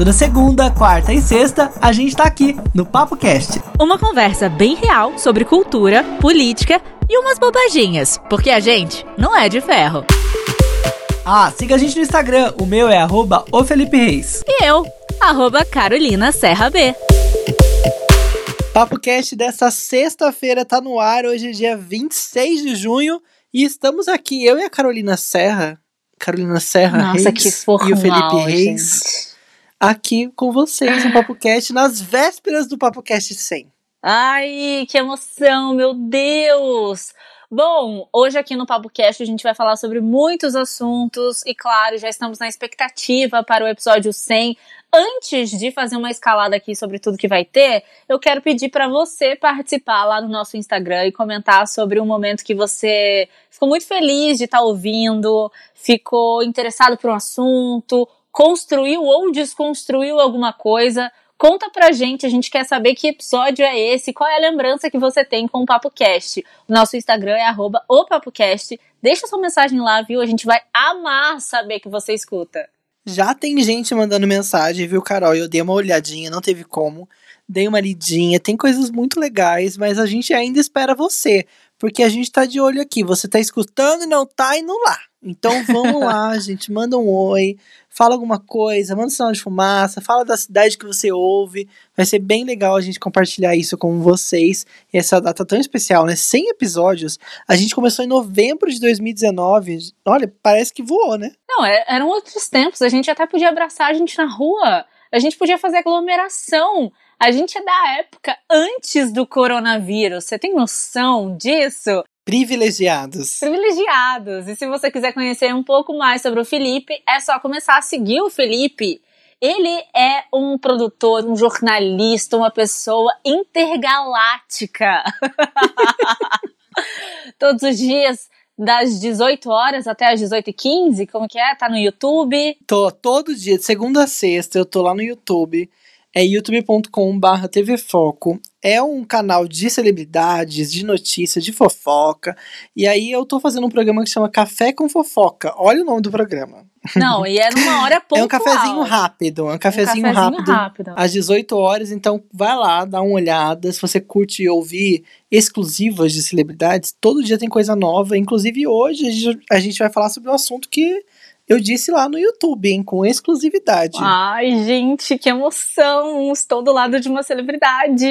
Toda segunda, quarta e sexta, a gente tá aqui no Papo Cast. Uma conversa bem real sobre cultura, política e umas bobaginhas, porque a gente não é de ferro. Ah, siga a gente no Instagram, o meu é arroba o Felipe Reis. E eu, arroba Carolina Serra B. Papo Cast dessa sexta-feira tá no ar, hoje é dia 26 de junho e estamos aqui, eu e a Carolina Serra. Carolina Serra Nossa, Reis e o Felipe Reis. gente. Aqui com vocês no Papo Cast, nas vésperas do Papo Cast 100. Ai, que emoção, meu Deus! Bom, hoje aqui no PapoCast a gente vai falar sobre muitos assuntos e, claro, já estamos na expectativa para o episódio 100. Antes de fazer uma escalada aqui sobre tudo que vai ter, eu quero pedir para você participar lá no nosso Instagram e comentar sobre um momento que você ficou muito feliz de estar ouvindo, ficou interessado por um assunto, construiu ou desconstruiu alguma coisa. Conta pra gente, a gente quer saber que episódio é esse, qual é a lembrança que você tem com o PapoCast. O nosso Instagram é arroba o PapoCast. Deixa sua mensagem lá, viu? A gente vai amar saber que você escuta. Já tem gente mandando mensagem, viu, Carol? Eu dei uma olhadinha, não teve como. Dei uma lidinha, tem coisas muito legais, mas a gente ainda espera você. Porque a gente tá de olho aqui. Você tá escutando e não tá indo lá. Então vamos lá, gente. Manda um oi, fala alguma coisa, manda um sinal de fumaça, fala da cidade que você ouve. Vai ser bem legal a gente compartilhar isso com vocês. E essa data tão especial, né? 100 episódios. A gente começou em novembro de 2019. Olha, parece que voou, né? Não, é- eram outros tempos. A gente até podia abraçar a gente na rua. A gente podia fazer aglomeração. A gente é da época antes do coronavírus. Você tem noção disso? Privilegiados. privilegiados. E se você quiser conhecer um pouco mais sobre o Felipe, é só começar a seguir o Felipe. Ele é um produtor, um jornalista, uma pessoa intergaláctica. Todos os dias, das 18 horas até as 18h15, como que é? Tá no YouTube. Tô todo dia, de segunda a sexta, eu tô lá no YouTube. É youtube.com.br TV Foco. É um canal de celebridades, de notícias, de fofoca. E aí eu tô fazendo um programa que chama Café com Fofoca. Olha o nome do programa. Não, e é numa hora pontual. É um cafezinho rápido. É um cafezinho, um cafezinho rápido. rápido. Às 18 horas, então vai lá, dá uma olhada. Se você curte ouvir exclusivas de celebridades, todo dia tem coisa nova. Inclusive hoje a gente vai falar sobre um assunto que eu disse lá no YouTube, hein, com exclusividade. Ai, gente, que emoção! Estou do lado de uma celebridade.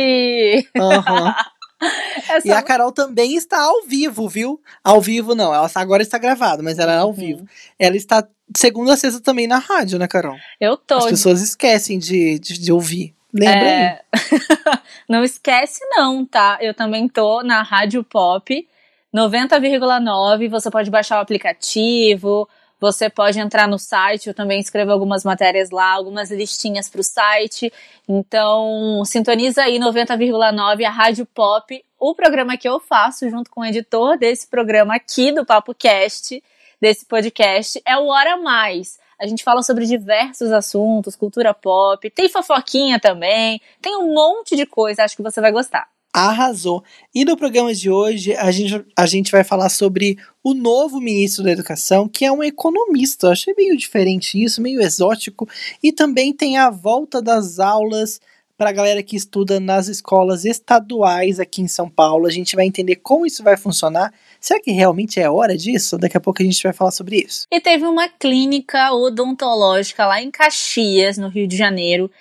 Aham. Essa E a Carol também está ao vivo, viu? Ao vivo não, ela agora está gravada, mas ela é Uhum. ao vivo. Ela está segunda a sexta também na rádio, né, Carol? Eu tô. As pessoas esquecem de, de, de ouvir. Lembra? É... não esquece não, tá? Eu também tô na Rádio Pop 90,9. Você pode baixar o aplicativo, você pode entrar no site, eu também escrevo algumas matérias lá, algumas listinhas pro site. Então, sintoniza aí 90,9 a Rádio Pop, o programa que eu faço junto com o editor desse programa aqui do Papo Cast, desse podcast, é o Hora Mais. A gente fala sobre diversos assuntos, cultura pop, tem fofoquinha também, tem um monte de coisa, acho que você vai gostar. Arrasou. E no programa de hoje, a gente, a gente vai falar sobre o novo ministro da Educação, que é um economista. Eu achei meio diferente isso, meio exótico. E também tem a volta das aulas para a galera que estuda nas escolas estaduais aqui em São Paulo. A gente vai entender como isso vai funcionar. Será que realmente é hora disso? Daqui a pouco a gente vai falar sobre isso. E teve uma clínica odontológica lá em Caxias, no Rio de Janeiro,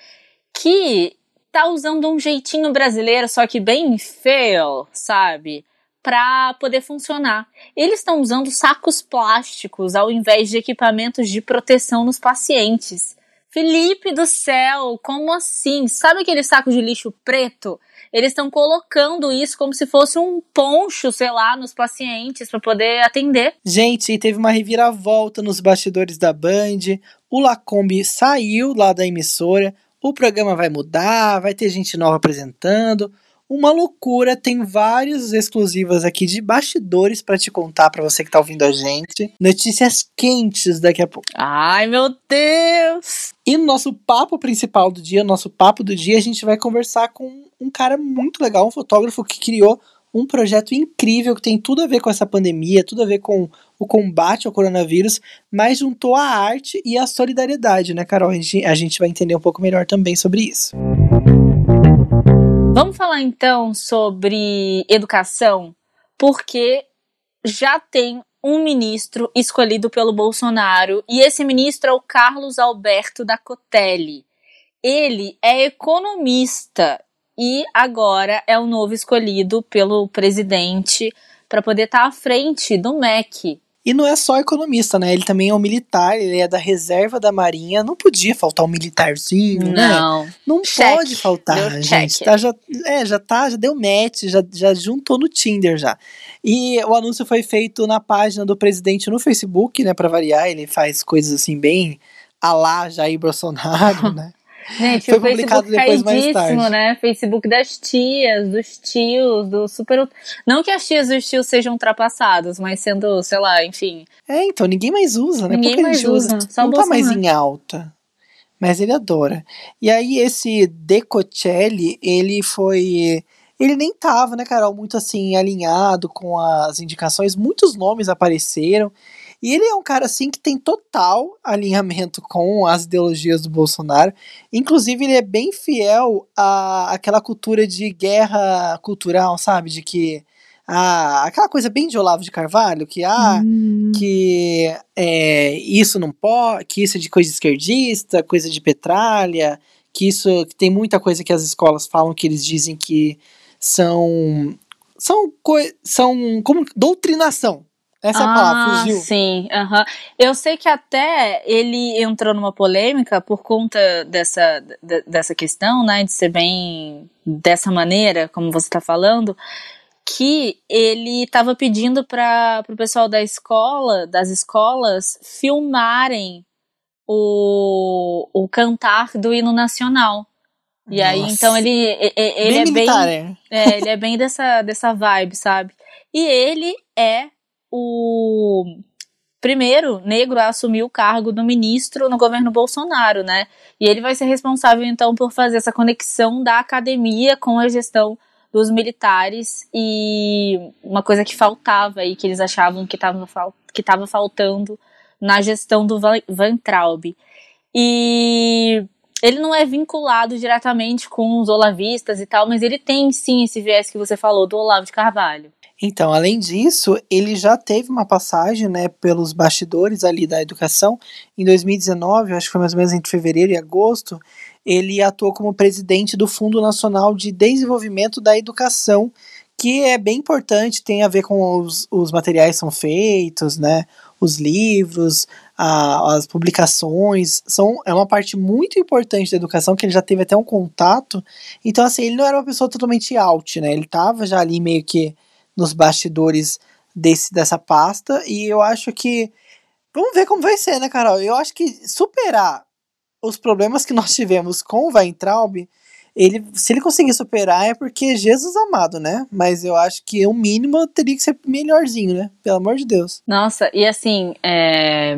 que tá usando um jeitinho brasileiro, só que bem feio, sabe? Pra poder funcionar. Eles estão usando sacos plásticos ao invés de equipamentos de proteção nos pacientes. Felipe do céu, como assim? Sabe aquele saco de lixo preto? Eles estão colocando isso como se fosse um poncho, sei lá, nos pacientes para poder atender. Gente, teve uma reviravolta nos bastidores da Band. O Lacombe saiu lá da emissora. O programa vai mudar, vai ter gente nova apresentando. Uma loucura, tem várias exclusivas aqui de bastidores pra te contar pra você que tá ouvindo a gente. Notícias quentes daqui a pouco. Ai, meu Deus! E no nosso papo principal do dia, nosso papo do dia, a gente vai conversar com um cara muito legal, um fotógrafo que criou um projeto incrível que tem tudo a ver com essa pandemia, tudo a ver com o combate ao coronavírus, mas juntou a arte e a solidariedade, né, Carol? A gente, vai entender um pouco melhor também sobre isso. Vamos falar então sobre educação, porque já tem um ministro escolhido pelo Bolsonaro e esse ministro é o Carlos Alberto da Cotelli. Ele é economista e agora é o novo escolhido pelo presidente para poder estar tá à frente do MEC. E não é só economista, né? Ele também é um militar, ele é da reserva da Marinha. Não podia faltar um militarzinho, não. né? Não. Não pode faltar, deu gente. Tá, já, é, já tá, já deu match, já, já juntou no Tinder já. E o anúncio foi feito na página do presidente no Facebook, né? Pra variar, ele faz coisas assim bem a lá Jair Bolsonaro, né? Gente, foi o publicado Facebook depois mais tarde. né? Facebook das tias, dos tios, do super. Não que as tias e os tios sejam ultrapassados, mas sendo, sei lá, enfim. É, então, ninguém mais usa, né? Ninguém Pouca mais usa. usa. Só não tá mais em alta. Mas ele adora. E aí, esse Decocelli, ele foi. Ele nem tava, né, Carol, muito assim, alinhado com as indicações. Muitos nomes apareceram. E ele é um cara, assim, que tem total alinhamento com as ideologias do Bolsonaro. Inclusive, ele é bem fiel à aquela cultura de guerra cultural, sabe? De que. Ah, aquela coisa bem de Olavo de Carvalho, que ah, hum. que é, isso não pode, que isso é de coisa esquerdista, coisa de petralha, que isso que tem muita coisa que as escolas falam que eles dizem que são são são como doutrinação, essa é a palavra, ah, fugiu. Sim, uhum. eu sei que até ele entrou numa polêmica por conta dessa, dessa questão, né, de ser bem dessa maneira, como você está falando, que ele estava pedindo para o pessoal da escola, das escolas, filmarem o, o cantar do hino nacional. E Nossa. aí, então, ele, ele, bem é militar, bem. É. é, ele é bem dessa, dessa vibe, sabe? E ele é o primeiro negro a assumir o cargo do ministro no governo Bolsonaro, né? E ele vai ser responsável então por fazer essa conexão da academia com a gestão dos militares e uma coisa que faltava e que eles achavam que estava que faltando na gestão do Van, Van Traub. E ele não é vinculado diretamente com os olavistas e tal, mas ele tem sim esse viés que você falou do Olavo de Carvalho. Então, além disso, ele já teve uma passagem, né, pelos bastidores ali da educação. Em 2019, acho que foi mais ou menos entre fevereiro e agosto, ele atuou como presidente do Fundo Nacional de Desenvolvimento da Educação, que é bem importante, tem a ver com os, os materiais são feitos, né, os livros, a, as publicações, são, é uma parte muito importante da educação, que ele já teve até um contato. Então, assim, ele não era uma pessoa totalmente out, né, ele estava já ali meio que nos bastidores desse, dessa pasta. E eu acho que. Vamos ver como vai ser, né, Carol? Eu acho que superar os problemas que nós tivemos com o Weintraub, ele, se ele conseguir superar é porque Jesus amado, né? Mas eu acho que o mínimo teria que ser melhorzinho, né? Pelo amor de Deus. Nossa, e assim, é...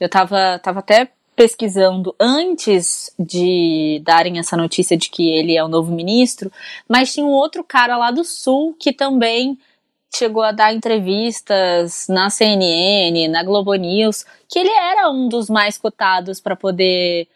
eu tava, tava até pesquisando antes de darem essa notícia de que ele é o novo ministro, mas tinha um outro cara lá do sul que também chegou a dar entrevistas na CNN, na Globo News, que ele era um dos mais cotados para poder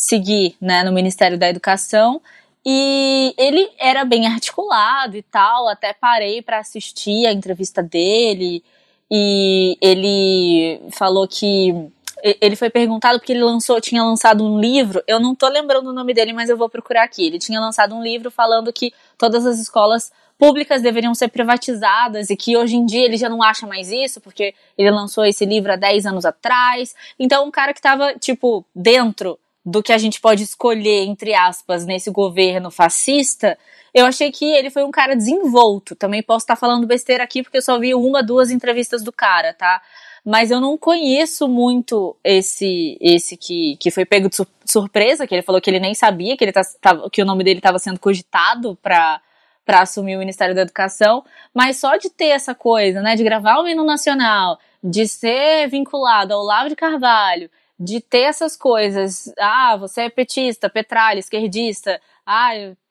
seguir, né, no Ministério da Educação. E ele era bem articulado e tal, até parei para assistir a entrevista dele e ele falou que ele foi perguntado porque ele lançou, tinha lançado um livro. Eu não tô lembrando o nome dele, mas eu vou procurar aqui. Ele tinha lançado um livro falando que todas as escolas públicas deveriam ser privatizadas e que hoje em dia ele já não acha mais isso, porque ele lançou esse livro há 10 anos atrás. Então, um cara que tava, tipo, dentro do que a gente pode escolher, entre aspas, nesse governo fascista, eu achei que ele foi um cara desenvolto. Também posso estar falando besteira aqui, porque eu só vi uma, duas entrevistas do cara, tá? mas eu não conheço muito esse esse que, que foi pego de surpresa, que ele falou que ele nem sabia que, ele tá, tava, que o nome dele estava sendo cogitado para para assumir o Ministério da Educação, mas só de ter essa coisa, né, de gravar o hino nacional, de ser vinculado ao Olavo de Carvalho, de ter essas coisas, ah, você é petista, petralha, esquerdista, ah,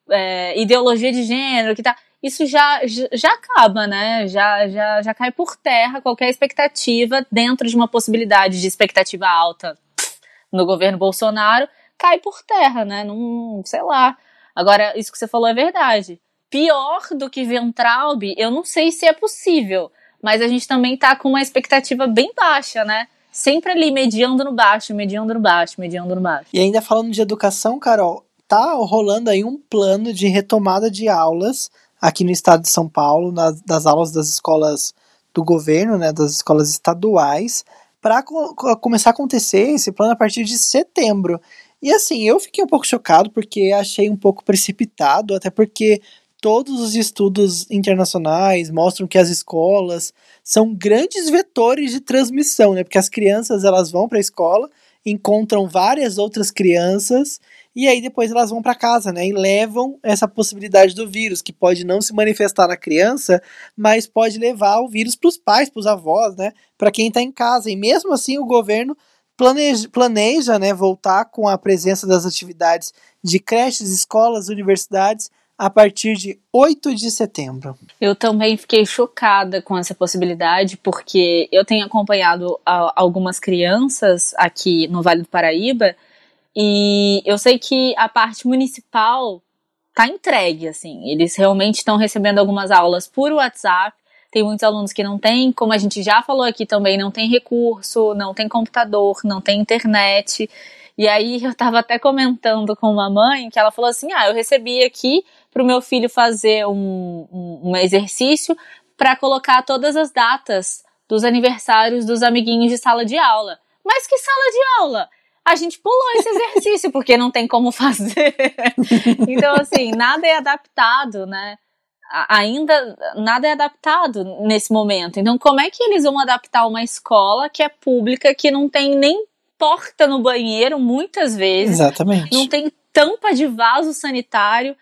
é, ideologia de gênero, que tá. Isso já, já acaba, né? Já, já, já cai por terra qualquer expectativa dentro de uma possibilidade de expectativa alta no governo Bolsonaro, cai por terra, né? Não, sei lá. Agora, isso que você falou é verdade. Pior do que Ventralb, eu não sei se é possível, mas a gente também tá com uma expectativa bem baixa, né? Sempre ali mediando no baixo, mediando no baixo, mediando no baixo. E ainda falando de educação, Carol, tá rolando aí um plano de retomada de aulas aqui no estado de São Paulo, nas, das aulas das escolas do governo, né, das escolas estaduais, para co começar a acontecer esse plano a partir de setembro. E assim, eu fiquei um pouco chocado porque achei um pouco precipitado, até porque todos os estudos internacionais mostram que as escolas são grandes vetores de transmissão, né? Porque as crianças elas vão para a escola, encontram várias outras crianças e aí depois elas vão para casa, né? E levam essa possibilidade do vírus, que pode não se manifestar na criança, mas pode levar o vírus para os pais, para os avós, né? Para quem está em casa. E mesmo assim o governo planeja, planeja né, voltar com a presença das atividades de creches, escolas, universidades a partir de 8 de setembro. Eu também fiquei chocada com essa possibilidade, porque eu tenho acompanhado algumas crianças aqui no Vale do Paraíba e eu sei que a parte municipal tá entregue, assim. Eles realmente estão recebendo algumas aulas por WhatsApp tem muitos alunos que não têm, como a gente já falou aqui também, não tem recurso, não tem computador, não tem internet. E aí eu estava até comentando com uma mãe que ela falou assim: ah, eu recebi aqui para o meu filho fazer um, um, um exercício para colocar todas as datas dos aniversários dos amiguinhos de sala de aula. Mas que sala de aula? A gente pulou esse exercício porque não tem como fazer. então, assim, nada é adaptado, né? ainda nada é adaptado nesse momento. Então, como é que eles vão adaptar uma escola que é pública, que não tem nem porta no banheiro, muitas vezes? Exatamente. Não tem tampa de vaso sanitário.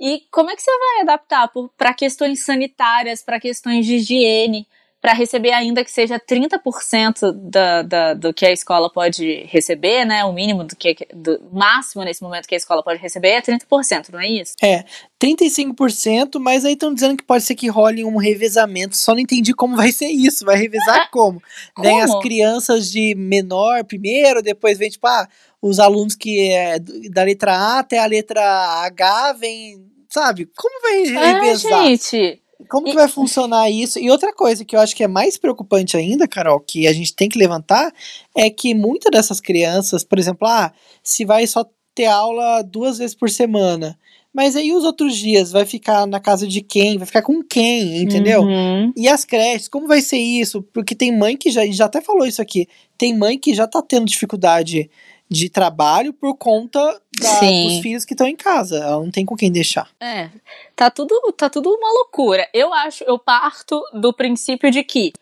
E como é que você vai adaptar para questões sanitárias, para questões de higiene? Para receber ainda que seja 30% da, da, do que a escola pode receber, né? O mínimo do que do máximo nesse momento que a escola pode receber é 30%, não é isso? É, 35%, mas aí estão dizendo que pode ser que role um revezamento. Só não entendi como vai ser isso. Vai revezar como? como? Vem as crianças de menor primeiro, depois vem, tipo, ah, os alunos que é da letra A até a letra H vem. Sabe? Como vai é, revezar? É, gente. Como que vai funcionar isso? E outra coisa que eu acho que é mais preocupante ainda, Carol, que a gente tem que levantar, é que muitas dessas crianças, por exemplo, ah, se vai só ter aula duas vezes por semana. Mas aí os outros dias vai ficar na casa de quem? Vai ficar com quem, entendeu? Uhum. E as creches, como vai ser isso? Porque tem mãe que já, já até falou isso aqui, tem mãe que já tá tendo dificuldade de trabalho por conta da, dos filhos que estão em casa. Ela não tem com quem deixar. É. Tá tudo, tá tudo uma loucura. Eu acho, eu parto do princípio de que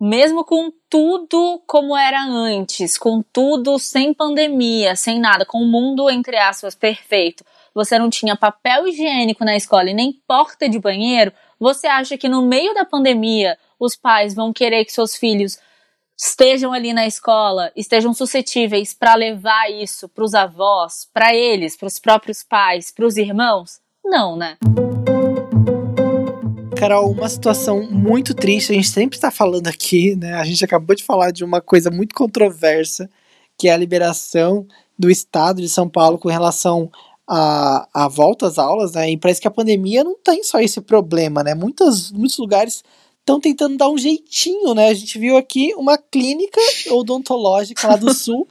mesmo com tudo como era antes, com tudo sem pandemia, sem nada, com o mundo entre aspas perfeito, você não tinha papel higiênico na escola e nem porta de banheiro, você acha que no meio da pandemia os pais vão querer que seus filhos estejam ali na escola, estejam suscetíveis para levar isso para os avós, para eles, para os próprios pais, para os irmãos? Não, né? Carol, uma situação muito triste, a gente sempre está falando aqui, né? A gente acabou de falar de uma coisa muito controversa, que é a liberação do Estado de São Paulo com relação à, à volta às aulas, né? E parece que a pandemia não tem só esse problema, né? Muitos, muitos lugares estão tentando dar um jeitinho, né? A gente viu aqui uma clínica odontológica lá do sul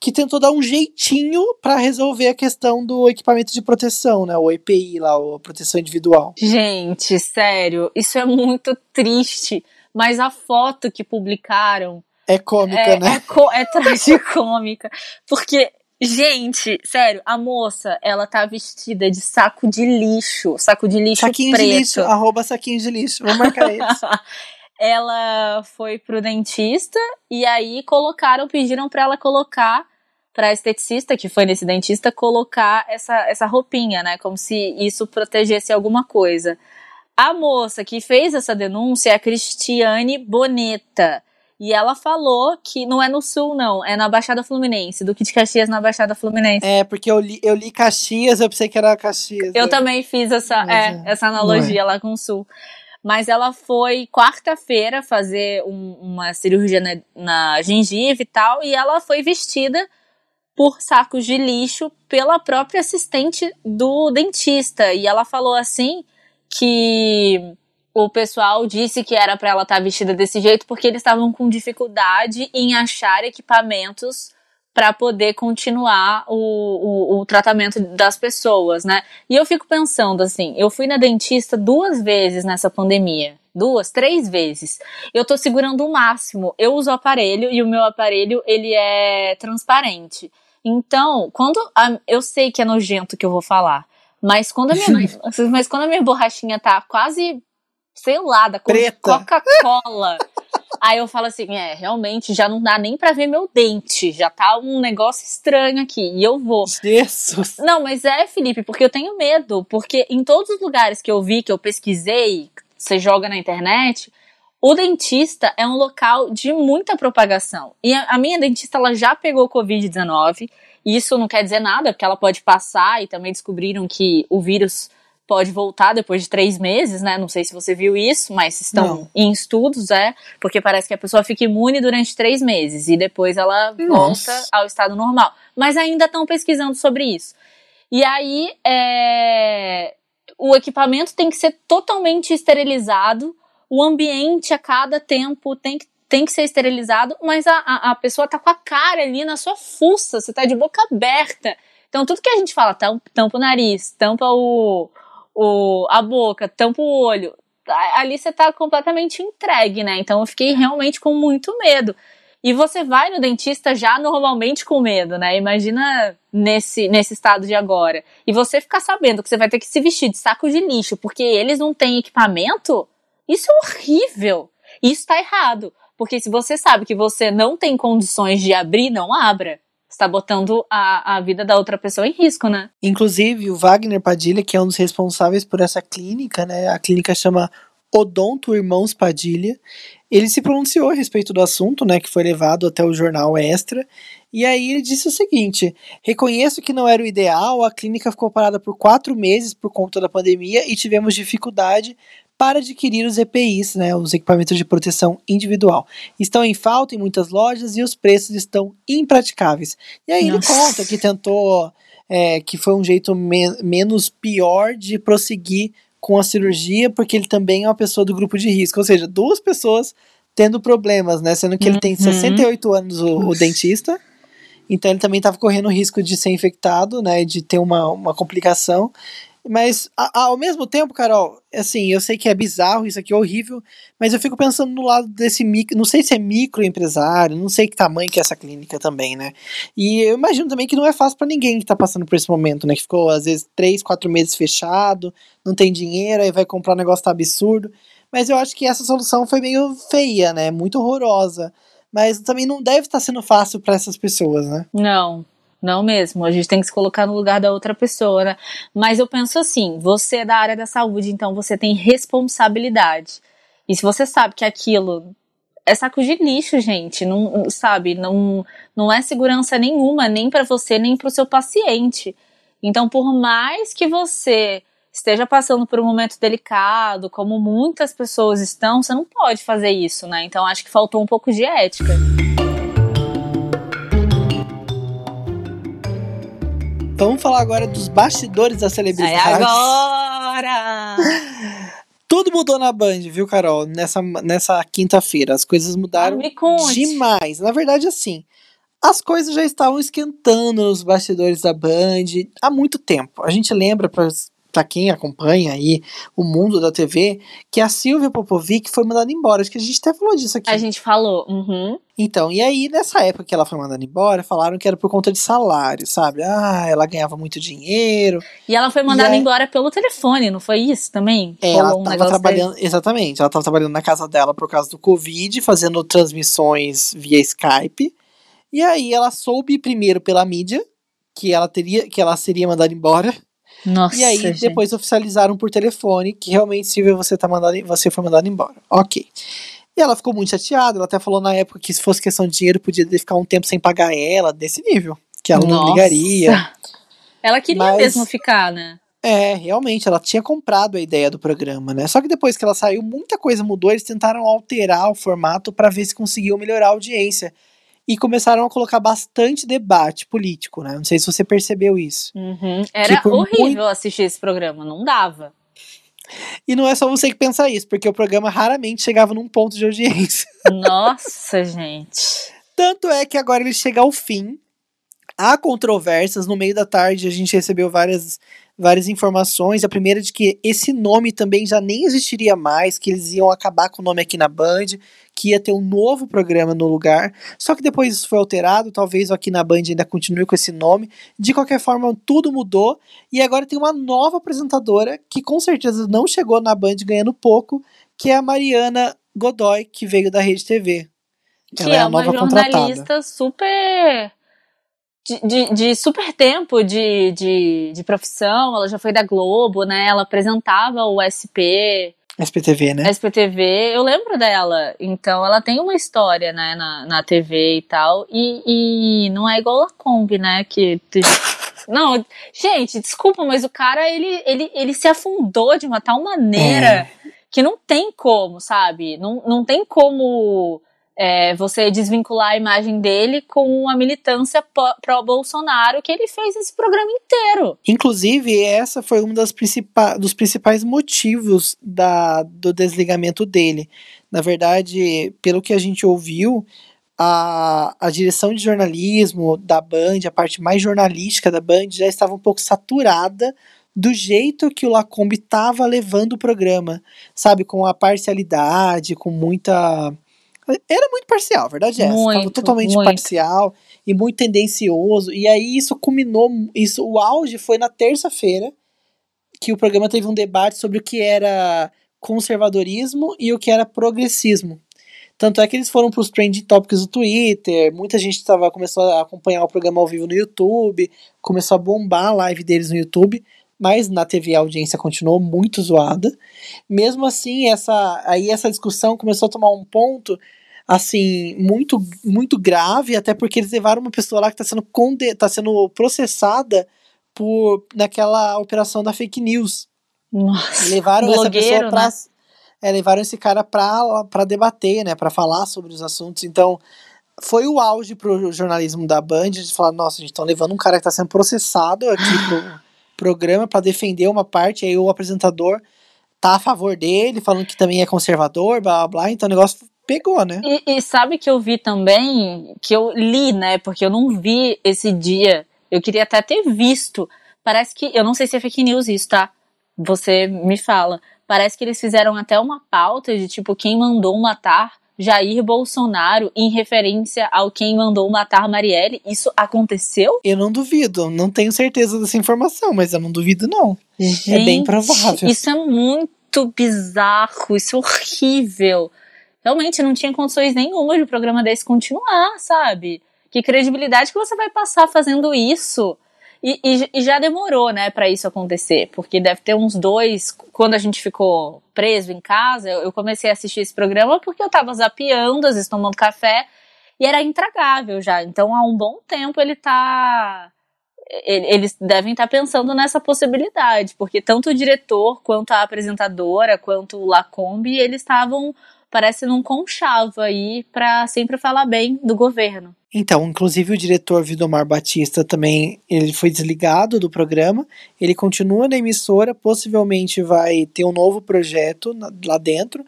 que tentou dar um jeitinho para resolver a questão do equipamento de proteção, né? O EPI lá, a proteção individual. Gente, sério, isso é muito triste. Mas a foto que publicaram é cômica, é, né? É, é tragicômica. Porque Gente, sério, a moça, ela tá vestida de saco de lixo. Saco de lixo saquinho preto. de lixo, arroba saquinho de lixo. Vamos marcar isso. ela foi pro dentista e aí colocaram, pediram para ela colocar pra esteticista que foi nesse dentista colocar essa, essa roupinha, né? Como se isso protegesse alguma coisa. A moça que fez essa denúncia é a Cristiane Boneta. E ela falou que não é no sul, não, é na Baixada Fluminense, Duque de Caxias na Baixada Fluminense. É, porque eu li, eu li Caxias, eu pensei que era Caxias. Eu é. também fiz essa, é, é. essa analogia lá com o sul. Mas ela foi quarta-feira fazer um- uma cirurgia na, na gengiva e tal, e ela foi vestida por sacos de lixo pela própria assistente do dentista. E ela falou assim que o pessoal disse que era para ela estar vestida desse jeito porque eles estavam com dificuldade em achar equipamentos para poder continuar o, o, o tratamento das pessoas, né? E eu fico pensando assim, eu fui na dentista duas vezes nessa pandemia. Duas, três vezes. Eu tô segurando o máximo. Eu uso o aparelho e o meu aparelho, ele é transparente. Então, quando a- eu sei que é nojento que eu vou falar, mas quando a minha, mas quando a minha borrachinha tá quase, sei lá, da. Coca-Cola, aí eu falo assim, é, realmente já não dá nem pra ver meu dente, já tá um negócio estranho aqui, e eu vou. Jesus. Não, mas é, Felipe, porque eu tenho medo. Porque em todos os lugares que eu vi, que eu pesquisei, você joga na internet, o dentista é um local de muita propagação. E a, minha dentista, ela já pegou Covid-19. E isso não quer dizer nada, porque ela pode passar e também descobriram que o vírus pode voltar depois de três meses, né? Não sei se você viu isso, mas estão Não. em estudos, é, porque parece que a pessoa fica imune durante três meses e depois ela Nossa. volta ao estado normal. Mas ainda estão pesquisando sobre isso. E aí, é, o equipamento tem que ser totalmente esterilizado, o ambiente a cada tempo tem que, tem que ser esterilizado, mas a, a, a pessoa tá com a cara ali na sua fuça, você tá de boca aberta. Então, tudo que a gente fala, tam- tampa o nariz, tampa o, o, a boca, tampa o olho, ali você tá completamente entregue, né? Então, eu fiquei realmente com muito medo. E você vai no dentista já normalmente com medo, né? Imagina nesse, nesse estado de agora. E você ficar sabendo que você vai ter que se vestir de saco de lixo porque eles não têm equipamento, isso é horrível. Isso tá errado. Porque se você sabe que você não tem condições de abrir, não abra. Você tá botando a, a vida da outra pessoa em risco, né? Inclusive, o Wagner Padilha, que é um dos responsáveis por essa clínica, né? A clínica chama Odonto Irmãos Padilha. Ele se pronunciou a respeito do assunto, né? Que foi levado até o jornal Extra. E aí ele disse o seguinte: reconheço que não era o ideal, a clínica ficou parada por quatro meses por conta da pandemia e tivemos dificuldade para adquirir os EPIs, né, os equipamentos de proteção individual. Estão em falta em muitas lojas e os preços estão impraticáveis. E aí Nossa. ele conta que tentou, é, que foi um jeito me- menos pior de prosseguir com a cirurgia, porque ele também é uma pessoa do grupo de risco. Ou seja, duas pessoas tendo problemas, né? Sendo que ele tem Uhum. 68 anos, o, o dentista. Então ele também estava correndo o risco de ser infectado, né? De ter uma, uma complicação. Mas a- ao mesmo tempo, Carol, assim, eu sei que é bizarro, isso aqui é horrível, mas eu fico pensando no lado desse micro, não sei se é microempresário, não sei que tamanho que é essa clínica também, né? E eu imagino também que não é fácil pra ninguém que tá passando por esse momento, né? Que ficou às vezes três, quatro meses fechado, não tem dinheiro, aí vai comprar um negócio tá absurdo. Mas eu acho que essa solução foi meio feia, né? Muito horrorosa. Mas também não deve estar sendo fácil pra essas pessoas, né? Não, não mesmo. A gente tem que se colocar no lugar da outra pessoa, né? Mas eu penso assim: você é da área da saúde, então você tem responsabilidade. E se você sabe que aquilo é saco de lixo, gente, não sabe, não, não é segurança nenhuma, nem para você, nem para o seu paciente. Então, por mais que você esteja passando por um momento delicado, como muitas pessoas estão, você não pode fazer isso, né? Então, acho que faltou um pouco de ética. Vamos falar agora dos bastidores da celebridade. agora! Tudo mudou na Band, viu, Carol? Nessa, nessa quinta-feira. As coisas mudaram Ah, demais. Na verdade, assim, as coisas já estavam esquentando nos bastidores da Band há muito tempo. A gente lembra, pra, pra quem acompanha aí o mundo da TV, que a Silvia Popovic foi mandada embora. Acho que a gente até falou disso aqui. A gente falou, uhum. Então, e aí, nessa época que ela foi mandada embora, falaram que era por conta de salário, sabe? Ah, ela ganhava muito dinheiro. E ela foi mandada aí- embora pelo telefone, não foi isso também? É, ela um tava trabalhando, exatamente, ela tava trabalhando na casa dela por causa do Covid, fazendo transmissões via Skype. E aí ela soube primeiro pela mídia que ela teria, que ela seria mandada embora. Nossa, e aí gente. depois oficializaram por telefone que realmente Silvia você tá mandada, você foi mandada embora. OK. E ela ficou muito chateada, ela até falou na época que se fosse questão de dinheiro, podia ficar um tempo sem pagar ela, desse nível. Que ela Nossa. não ligaria. Ela queria Mas, mesmo ficar, né? É, realmente, ela tinha comprado a ideia do programa, né? Só que depois que ela saiu, muita coisa mudou, eles tentaram alterar o formato para ver se conseguiam melhorar a audiência. E começaram a colocar bastante debate político, né? Não sei se você percebeu isso. Uhum. Era horrível muito... assistir esse programa, não dava. E não é só você que pensa isso, porque o programa raramente chegava num ponto de audiência. Nossa, gente. Tanto é que agora ele chega ao fim. Há controvérsias. No meio da tarde a gente recebeu várias várias informações. A primeira de que esse nome também já nem existiria mais, que eles iam acabar com o nome aqui na Band, que ia ter um novo programa no lugar. Só que depois isso foi alterado, talvez aqui na Band ainda continue com esse nome. De qualquer forma, tudo mudou e agora tem uma nova apresentadora que com certeza não chegou na Band ganhando pouco, que é a Mariana Godoy, que veio da Rede TV. Que Ela é, é uma jornalista contratada. super de, de, de, super tempo de, de, de profissão, ela já foi da Globo, né? Ela apresentava o SP. SPTV, né? SPTV, eu lembro dela. Então ela tem uma história, né, na, na TV e tal. E, e não é igual a Kombi, né? Que. não, gente, desculpa, mas o cara ele, ele, ele se afundou de uma tal maneira é. que não tem como, sabe? Não, não tem como é, você desvincular a imagem dele com a militância pró-Bolsonaro que ele fez esse programa inteiro. Inclusive, essa foi um das principais, dos principais motivos da, do desligamento dele. Na verdade, pelo que a gente ouviu, a, a direção de jornalismo da Band, a parte mais jornalística da Band, já estava um pouco saturada do jeito que o Lacombe estava levando o programa, sabe, com a parcialidade, com muita era muito parcial, verdade é essa. Tava totalmente muito. parcial e muito tendencioso. E aí isso culminou. Isso, o auge foi na terça-feira que o programa teve um debate sobre o que era conservadorismo e o que era progressismo. Tanto é que eles foram para os trending topics do Twitter, muita gente tava, começou a acompanhar o programa ao vivo no YouTube, começou a bombar a live deles no YouTube, mas na TV a audiência continuou muito zoada. Mesmo assim, essa aí essa discussão começou a tomar um ponto assim muito muito grave, até porque eles levaram uma pessoa lá que está sendo conde tá sendo processada por naquela operação da fake news. Nossa, levaram essa pessoa para né? é, levaram esse cara para debater, né, para falar sobre os assuntos. Então, foi o auge pro jornalismo da Band de falar, nossa, a gente tá levando um cara que está sendo processado aqui pro programa para defender uma parte, aí o apresentador tá a favor dele, falando que também é conservador, blá blá blá, então o negócio pegou, né? E, e, sabe que eu vi também, que eu li, né? Porque eu não vi esse dia. Eu queria até ter visto. Parece que. Eu não sei se é fake news isso, tá? Você me fala. Parece que eles fizeram até uma pauta de tipo quem mandou matar Jair Bolsonaro em referência ao quem mandou matar Marielle. Isso aconteceu? Eu não duvido, não tenho certeza dessa informação, mas eu não duvido não. Gente, é bem provável. Isso é muito bizarro, isso é horrível. Realmente não tinha condições nenhuma de o um programa desse continuar, sabe? Que credibilidade que você vai passar fazendo isso? E, e, e, já demorou, né, para isso acontecer, porque deve ter uns dois. Quando a gente ficou preso em casa, eu, eu comecei a assistir esse programa porque eu tava zapeando, às vezes tomando café, e era intragável já. Então, há um bom tempo ele tá. Eles devem estar tá pensando nessa possibilidade, porque tanto o diretor, quanto a apresentadora, quanto o Lacombe, eles estavam parece num conchavo aí para sempre falar bem do governo. Então, inclusive o diretor Vidomar Batista também, ele foi desligado do programa, ele continua na emissora, possivelmente vai ter um novo projeto lá dentro.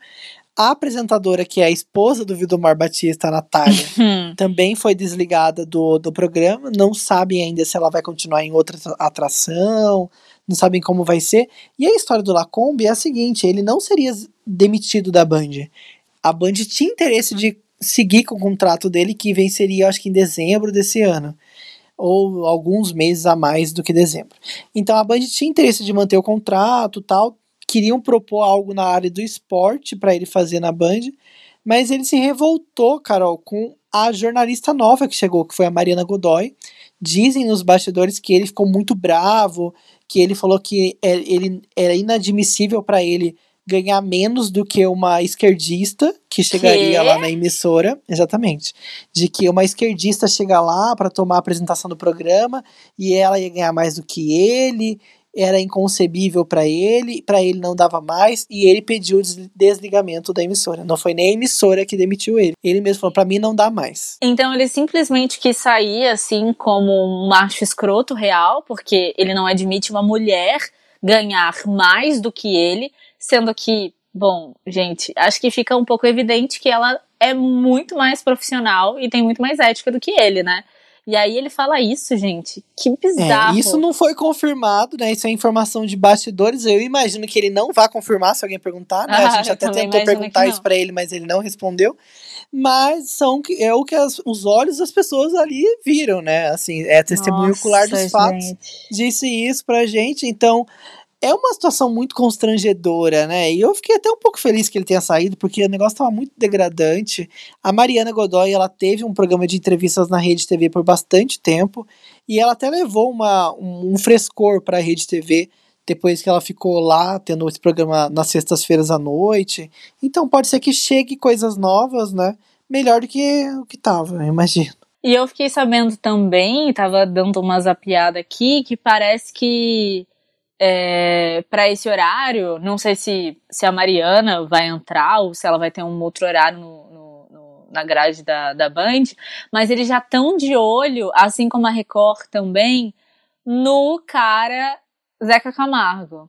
A apresentadora, que é a esposa do Vidomar Batista, a Natália, uhum. também foi desligada do, do programa. Não sabem ainda se ela vai continuar em outra atração, não sabem como vai ser. E a história do Lacombe é a seguinte: ele não seria demitido da Band a Band tinha interesse de seguir com o contrato dele, que venceria, acho que em dezembro desse ano. Ou alguns meses a mais do que dezembro. Então a Band tinha interesse de manter o contrato tal. Queriam propor algo na área do esporte para ele fazer na Band. Mas ele se revoltou, Carol, com a jornalista nova que chegou, que foi a Mariana Godoy. Dizem nos bastidores que ele ficou muito bravo, que ele falou que é, ele era inadmissível para ele ganhar menos do que uma esquerdista que chegaria Quê? lá na emissora, exatamente, de que uma esquerdista chega lá para tomar a apresentação do programa e ela ia ganhar mais do que ele, era inconcebível para ele, para ele não dava mais e ele pediu o des- desligamento da emissora. Não foi nem a emissora que demitiu ele. Ele mesmo falou para mim não dá mais. Então ele simplesmente quis sair assim como um macho escroto real, porque ele não admite uma mulher ganhar mais do que ele, sendo que, bom, gente, acho que fica um pouco evidente que ela é muito mais profissional e tem muito mais ética do que ele, né? E aí ele fala isso, gente. Que bizarro. É, isso não foi confirmado, né? Isso é informação de bastidores. Eu imagino que ele não vai confirmar se alguém perguntar, né? Ah, a gente até tentou perguntar isso pra ele, mas ele não respondeu. Mas são é o que as- os olhos das pessoas ali viram, né? Assim, é testemunho ocular dos Nossa, fatos. gente. Disse isso pra gente, então é uma situação muito constrangedora, né? E eu fiquei até um pouco feliz que ele tenha saído, porque o negócio tava muito degradante. A Mariana Godoy, ela teve um programa de entrevistas na Rede TV por bastante tempo, e ela até levou uma, um, frescor pra Rede TV depois que ela ficou lá tendo esse programa nas sextas-feiras à noite. Então pode ser que chegue coisas novas, né? Melhor do que o que tava, eu imagino. E eu fiquei sabendo também, tava dando uma zapiada aqui, que parece que é, para esse horário, não sei se, se a Mariana vai entrar ou se ela vai ter um outro horário no, no- no- na grade da, da Band, mas eles já estão de olho, assim como a Record também, no cara Zeca Camargo.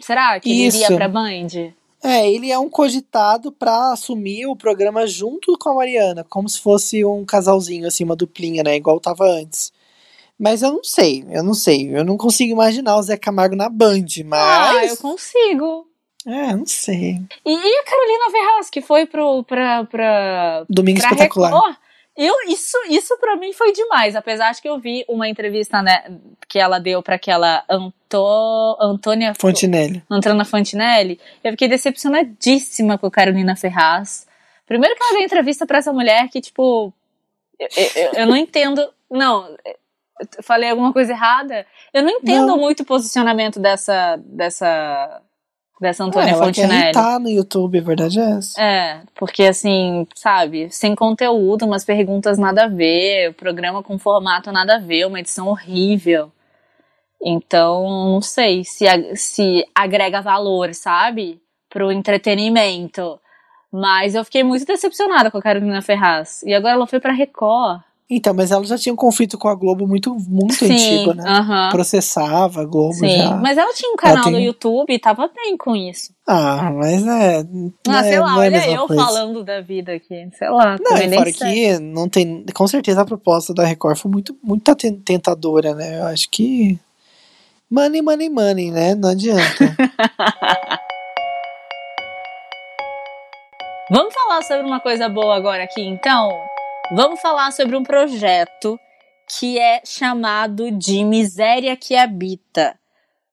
Será que ele Isso. iria pra Band? É, ele é um cogitado pra assumir o programa junto com a Mariana, como se fosse um casalzinho, assim, uma duplinha, né? Igual tava antes. Mas eu não sei, eu não sei. Eu não consigo imaginar o Zé Camargo na Band, Ah, eu mas. consigo. É, não sei. E, e a Carolina Ferraz, que foi pro, pra, pra, Domingo pra espetacular. Record. Eu, isso, isso para mim foi demais, apesar de que eu vi uma entrevista né, que ela deu para aquela Anto, Antônia Fontinelli. Antônia Fontinelli. Eu fiquei decepcionadíssima com a Carolina Ferraz. Primeiro que ela deu entrevista para essa mulher que, tipo, eu, eu, eu não entendo. Não, falei alguma coisa errada. Eu não entendo Não. muito o posicionamento dessa, dessa, dessa Antônia É, ela Fontinelli. irritar no YouTube, a verdade é essa. É, porque assim, sabe, sem conteúdo, umas perguntas nada a ver, o programa com formato nada a ver, uma edição horrível. Então, não sei se, se agrega valor, sabe? Pro entretenimento. Mas eu fiquei muito decepcionada com a Carolina Ferraz. E agora ela foi pra Record. Então, mas ela já tinha um conflito com a Globo muito, muito Sim, antigo, né? aham. Processava a Globo Sim, já. mas ela tinha um canal tem- no YouTube e tava bem com isso. Ah, mas é. Ah, é- sei lá, é olha mesma eu coisa. falando da vida aqui. Sei lá. Não, e fora que não tem. Com certeza a proposta da Record foi muito, muito ten- tentadora, né? Eu acho que. Money, money, money, né? Não adianta. Vamos falar sobre uma coisa boa agora aqui, então? Vamos falar sobre um projeto que é chamado de Miséria que Habita.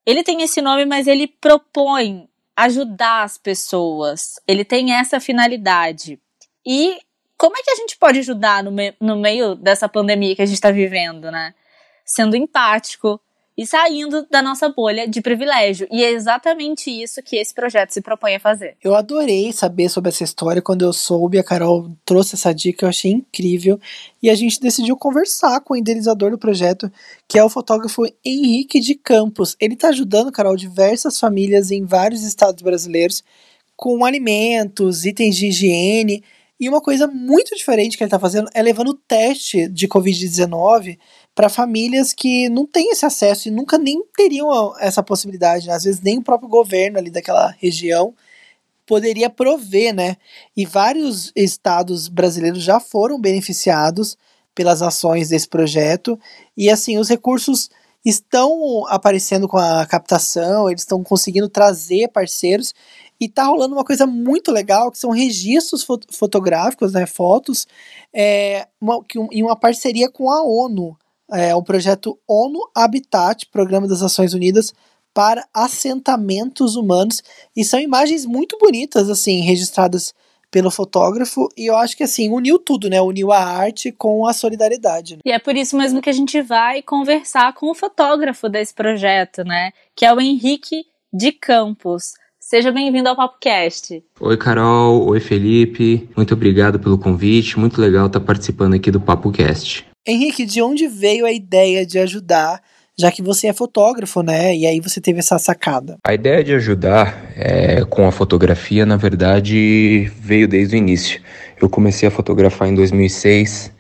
Ele tem esse nome, mas ele propõe ajudar as pessoas. Ele tem essa finalidade. E como é que a gente pode ajudar no, me- no meio dessa pandemia que a gente está vivendo, né? Sendo empático e saindo da nossa bolha de privilégio. E é exatamente isso que esse projeto se propõe a fazer. Eu adorei saber sobre essa história. Quando eu soube, a Carol trouxe essa dica, eu achei incrível. E a gente decidiu conversar com o idealizador do projeto, que é o fotógrafo Henrique de Campos. Ele está ajudando, Carol, diversas famílias em vários estados brasileiros com alimentos, itens de higiene. E uma coisa muito diferente que ele está fazendo é levando o teste de Covid-19 para famílias que não têm esse acesso e nunca nem teriam essa possibilidade. né? Às vezes nem o próprio governo ali daquela região poderia prover, né? E vários estados brasileiros já foram beneficiados pelas ações desse projeto. E assim, os recursos estão aparecendo com a captação, eles estão conseguindo trazer parceiros e tá rolando uma coisa muito legal que são registros fo- fotográficos, né, fotos, é, uma, que um- em uma parceria com a ONU, é o projeto ONU Habitat, Programa das Nações Unidas para assentamentos humanos e são imagens muito bonitas assim registradas pelo fotógrafo e eu acho que assim uniu tudo, né? Uniu a arte com a solidariedade. né? E é por isso mesmo que a gente vai conversar com o fotógrafo desse projeto, né? Que é o Henrique de Campos. Seja bem-vindo ao PapoCast. Oi, Carol. Oi, Felipe. Muito obrigado pelo convite. Muito legal estar participando aqui do PapoCast. Henrique, de onde veio a ideia de ajudar, já que você é fotógrafo, né? E aí você teve essa sacada. A ideia de ajudar é, com a fotografia, na verdade, veio desde o início. Eu comecei a fotografar em 2006,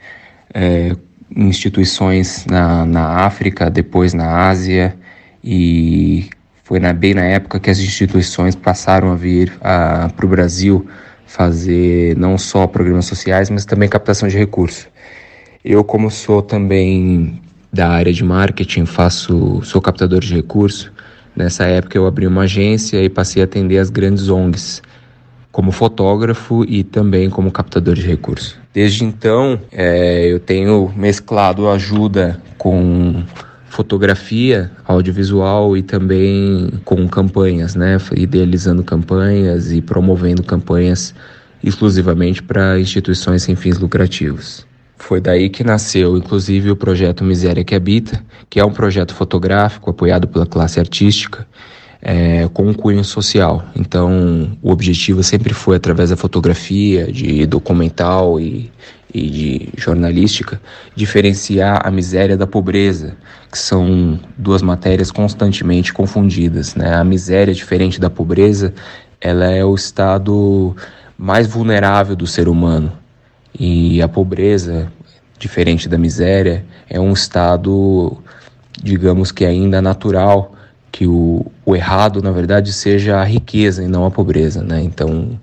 é, em instituições na, na África, depois na Ásia, e foi na, bem na época que as instituições passaram a vir para o Brasil fazer não só programas sociais, mas também captação de recursos. Eu, como sou também da área de marketing, faço, sou captador de recursos. Nessa época eu abri uma agência e passei a atender as grandes ONGs como fotógrafo e também como captador de recursos. Desde então, é, eu tenho mesclado ajuda com fotografia, audiovisual e também com campanhas, né? Idealizando campanhas e promovendo campanhas exclusivamente para instituições sem fins lucrativos. Foi daí que nasceu, inclusive, o projeto Miséria que Habita, que é um projeto fotográfico apoiado pela classe artística, é, com um cunho social. Então, o objetivo sempre foi, através da fotografia, de documental e, e de jornalística, diferenciar a miséria da pobreza, que são duas matérias constantemente confundidas. Né? A miséria, diferente da pobreza, ela é o estado mais vulnerável do ser humano. E a pobreza, diferente da miséria, é um estado, digamos que ainda natural, que o, o errado, na verdade, seja a riqueza e não a pobreza. Né? Então,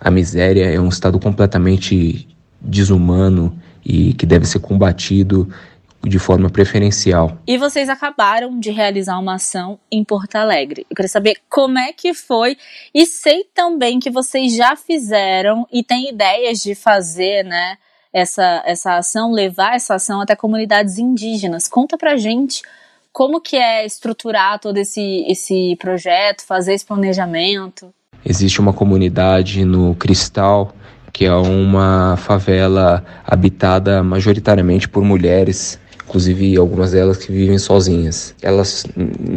a miséria é um estado completamente desumano e que deve ser combatido de forma preferencial. E vocês acabaram de realizar uma ação em Porto Alegre. Eu queria saber como é que foi e sei também que vocês já fizeram e têm ideias de fazer, né, essa, essa ação, levar essa ação até comunidades indígenas. Conta pra gente como que é estruturar todo esse, esse projeto, fazer esse planejamento. Existe uma comunidade no Cristal que é uma favela habitada majoritariamente por mulheres, inclusive algumas delas que vivem sozinhas. Elas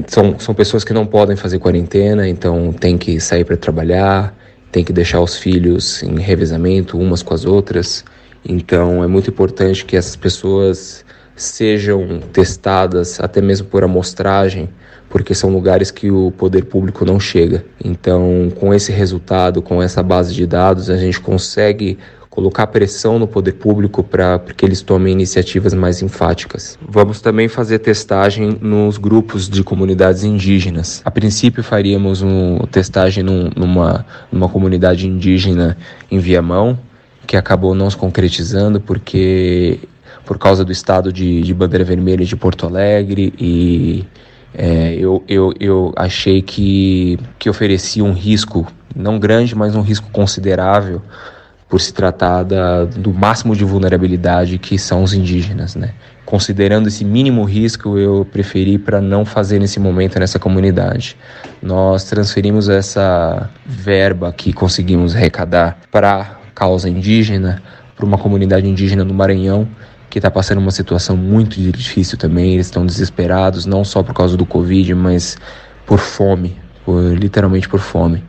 são, são pessoas que não podem fazer quarentena, então tem que sair para trabalhar, tem que deixar os filhos em revezamento umas com as outras. Então é muito importante que essas pessoas sejam testadas até mesmo por amostragem porque são lugares que o poder público não chega. Então, com esse resultado, com essa base de dados, a gente consegue colocar pressão no poder público para que eles tomem iniciativas mais enfáticas. Vamos também fazer testagem nos grupos de comunidades indígenas. A princípio faríamos uma testagem num, numa, numa comunidade indígena em Viamão, que acabou não se concretizando porque por causa do estado de, de bandeira vermelha de Porto Alegre e é, eu, eu, eu achei que, que oferecia um risco, não grande, mas um risco considerável, por se tratar da, do máximo de vulnerabilidade que são os indígenas. Né? Considerando esse mínimo risco, eu preferi para não fazer nesse momento nessa comunidade. Nós transferimos essa verba que conseguimos arrecadar para causa indígena, para uma comunidade indígena no Maranhão, que está passando uma situação muito difícil também. Eles estão desesperados, não só por causa do Covid, mas por fome, por, literalmente por fome.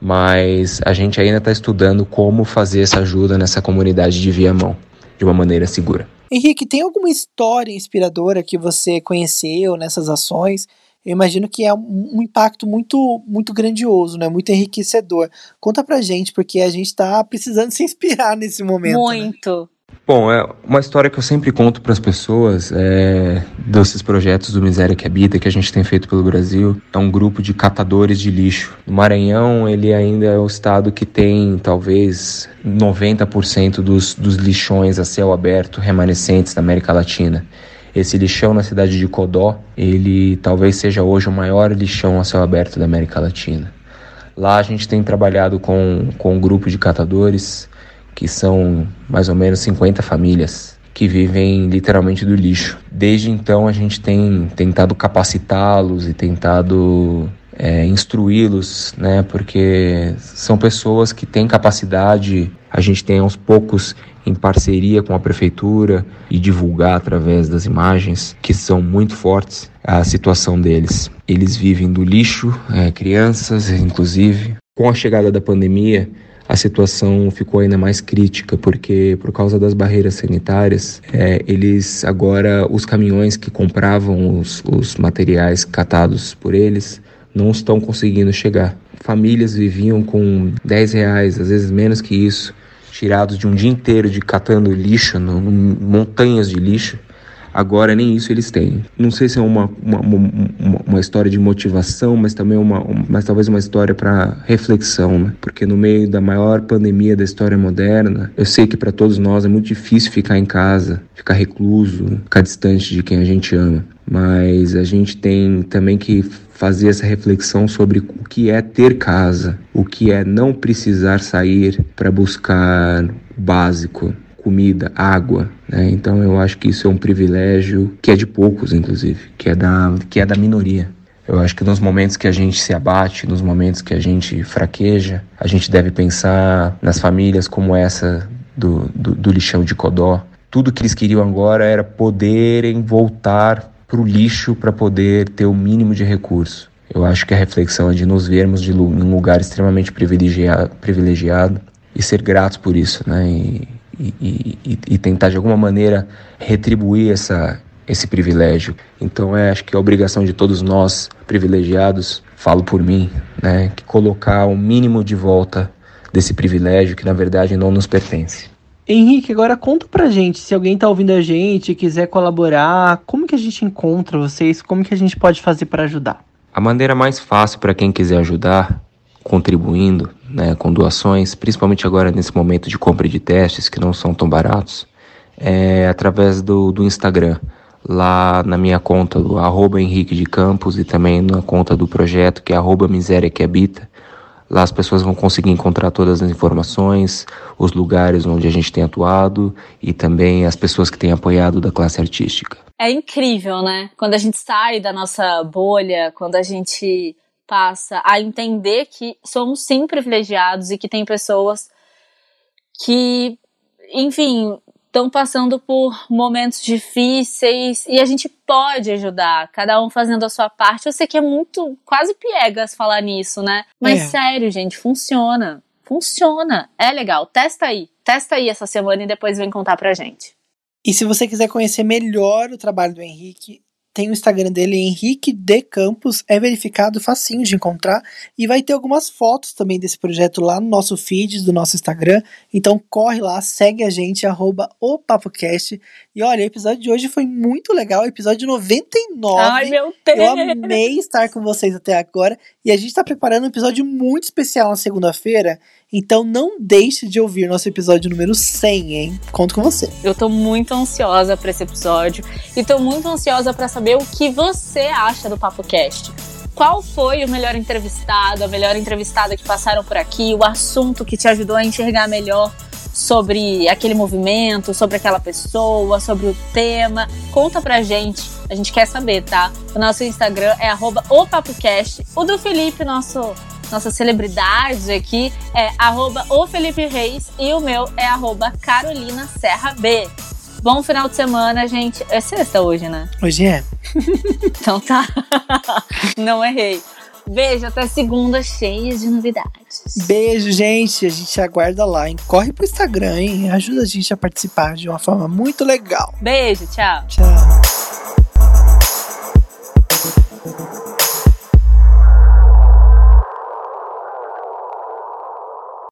Mas a gente ainda está estudando como fazer essa ajuda nessa comunidade de Viamão, de uma maneira segura. Henrique, tem alguma história inspiradora que você conheceu nessas ações? Eu imagino que é um impacto muito muito grandioso, né? Muito enriquecedor. Conta pra gente, porque a gente tá precisando se inspirar nesse momento. Né? Muito. Né? Bom, é uma história que eu sempre conto para as pessoas é, desses projetos do Miséria que Habita que a gente tem feito pelo Brasil. É um grupo de catadores de lixo. O Maranhão, ele ainda é o estado que tem talvez 90% dos, dos lixões a céu aberto remanescentes da América Latina. Esse lixão na cidade de Codó, ele talvez seja hoje o maior lixão a céu aberto da América Latina. Lá a gente tem trabalhado com, com um grupo de catadores que são mais ou menos 50 famílias que vivem literalmente do lixo. Desde então a gente tem tentado capacitá-los e tentado é, instruí-los, né? Porque são pessoas que têm capacidade A gente tem aos poucos em parceria com a prefeitura e divulgar através das imagens que são muito fortes a situação deles. Eles vivem do lixo, é, crianças inclusive. Com a chegada da pandemia, a situação ficou ainda mais crítica, porque por causa das barreiras sanitárias, é, eles agora, os caminhões que compravam os, os materiais catados por eles, não estão conseguindo chegar. Famílias viviam com 10 reais, às vezes menos que isso, tirados de um dia inteiro de catando lixo, no, no, montanhas de lixo. Agora nem isso eles têm. Não sei se é uma, uma, uma, uma história de motivação, mas também uma, mas talvez uma história para reflexão, né? Porque no meio da maior pandemia da história moderna, eu sei que para todos nós é muito difícil ficar em casa, ficar recluso, ficar distante de quem a gente ama. Mas a gente tem também que fazer essa reflexão sobre o que é ter casa, o que é não precisar sair para buscar o básico, comida, água. Né? Então eu acho que isso é um privilégio que é de poucos, inclusive, que é da, que é da minoria. Eu acho que nos momentos que a gente se abate, nos momentos que a gente fraqueja, a gente deve pensar nas famílias como essa do, do, do lixão de Codó. Tudo que eles queriam agora era poderem voltar para o lixo para poder ter o mínimo de recurso. Eu acho que a reflexão é de nos vermos de um lugar extremamente privilegiado, privilegiado e ser gratos por isso, né? E, e, e, e, tentar de alguma maneira retribuir essa, esse privilégio. Então é acho que é obrigação de todos nós privilegiados, falo por mim, né, que colocar o mínimo de volta desse privilégio que na verdade não nos pertence. Henrique, agora conta pra gente, se alguém tá ouvindo a gente, quiser colaborar, como que a gente encontra vocês, como que a gente pode fazer para ajudar? A maneira mais fácil para quem quiser ajudar, contribuindo, né, com doações, principalmente agora nesse momento de compra de testes que não são tão baratos, é através do, do Instagram, lá na minha conta, do arroba Henrique de Campos e também na conta do projeto, que é arroba Miséria que Habita, Lá as pessoas vão conseguir encontrar todas as informações, os lugares onde a gente tem atuado e também as pessoas que têm apoiado da classe artística. É incrível, né? Quando a gente sai da nossa bolha, quando a gente passa a entender que somos sim privilegiados e que tem pessoas que, enfim, estão passando por momentos difíceis e a gente pode ajudar, cada um fazendo a sua parte. Eu sei que é muito, quase piegas falar nisso, né? Mas é. sério, gente, funciona. Funciona. É legal. Testa aí. Testa aí essa semana e depois vem contar pra gente. E se você quiser conhecer melhor o trabalho do Henrique, tem o Instagram dele, Henrique de Campos, é verificado, facinho de encontrar, e vai ter algumas fotos também desse projeto lá no nosso feed do nosso Instagram, então corre lá, segue a gente, arroba o PapoCast, e olha, o episódio de hoje foi muito legal, episódio 99, Ai, meu Deus! eu amei estar com vocês até agora, e a gente está preparando um episódio muito especial na segunda-feira, então não deixe de ouvir nosso episódio número 100, hein? Conto com você. Eu tô muito ansiosa para esse episódio e tô muito ansiosa para saber o que você acha do Papo Cast. Qual foi o melhor entrevistado, a melhor entrevistada que passaram por aqui, o assunto que te ajudou a enxergar melhor sobre aquele movimento, sobre aquela pessoa, sobre o tema. Conta pra gente, a gente quer saber, tá? O nosso Instagram é arroba o PapoCast. O do Felipe, nosso nossas celebridades aqui é arroba o Felipe Reis e o meu é arroba Carolina Serra B. Bom final de semana, gente. É sexta hoje, né? Hoje é. então tá. Não errei. Beijo, até segunda, cheia de novidades. Beijo, gente. A gente aguarda lá, hein? Corre pro Instagram, hein? Ajuda a gente a participar de uma forma muito legal. Beijo, tchau. Tchau.